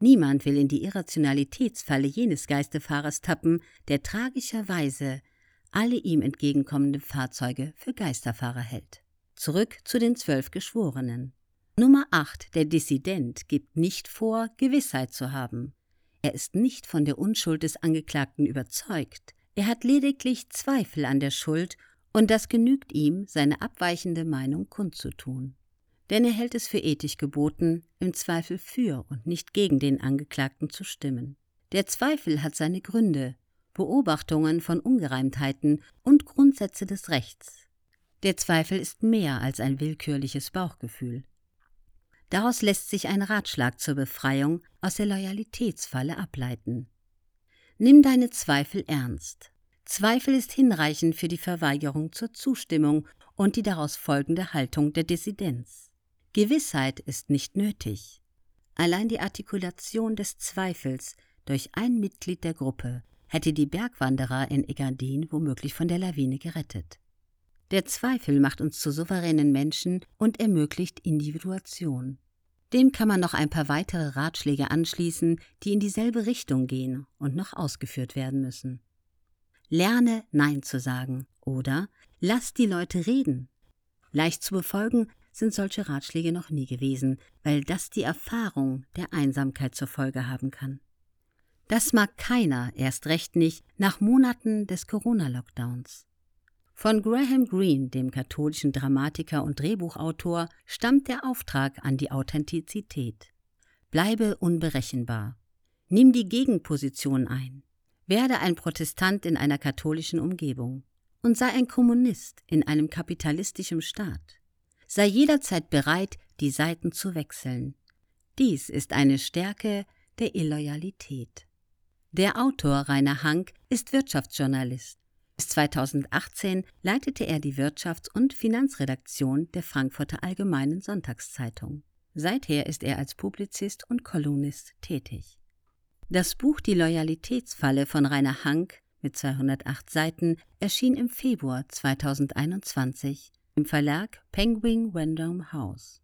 Niemand will in die Irrationalitätsfalle jenes Geisterfahrers tappen, der tragischerweise alle ihm entgegenkommenden Fahrzeuge für Geisterfahrer hält. Zurück zu den zwölf Geschworenen. Nummer 8, der Dissident, gibt nicht vor, Gewissheit zu haben. Er ist nicht von der Unschuld des Angeklagten überzeugt. Er hat lediglich Zweifel an der Schuld und das genügt ihm, seine abweichende Meinung kundzutun. Denn er hält es für ethisch geboten, im Zweifel für und nicht gegen den Angeklagten zu stimmen. Der Zweifel hat seine Gründe, Beobachtungen von Ungereimtheiten und Grundsätze des Rechts. Der Zweifel ist mehr als ein willkürliches Bauchgefühl. Daraus lässt sich ein Ratschlag zur Befreiung aus der Loyalitätsfalle ableiten. Nimm deine Zweifel ernst. Zweifel ist hinreichend für die Verweigerung zur Zustimmung und die daraus folgende Haltung der Dissidenz. Gewissheit ist nicht nötig. Allein die Artikulation des Zweifels durch ein Mitglied der Gruppe hätte die Bergwanderer in Egadin womöglich von der Lawine gerettet. Der Zweifel macht uns zu souveränen Menschen und ermöglicht Individuation. Dem kann man noch ein paar weitere Ratschläge anschließen, die in dieselbe Richtung gehen und noch ausgeführt werden müssen. Lerne Nein zu sagen oder lass die Leute reden. Leicht zu befolgen sind solche Ratschläge noch nie gewesen, weil das die Erfahrung der Einsamkeit zur Folge haben kann. Das mag keiner, erst recht nicht, nach Monaten des Corona-Lockdowns. Von Graham Greene, dem katholischen Dramatiker und Drehbuchautor, stammt der Auftrag an die Authentizität. Bleibe unberechenbar. Nimm die Gegenposition ein. Werde ein Protestant in einer katholischen Umgebung und sei ein Kommunist in einem kapitalistischen Staat. Sei jederzeit bereit, die Seiten zu wechseln. Dies ist eine Stärke der Illoyalität. Der Autor Rainer Hank ist Wirtschaftsjournalist. Bis 2018 leitete er die Wirtschafts- und Finanzredaktion der Frankfurter Allgemeinen Sonntagszeitung. Seither ist er als Publizist und Kolumnist tätig. Das Buch Die Loyalitätsfalle von Rainer Hank mit 208 Seiten erschien im Februar 2021 im Verlag Penguin Random House.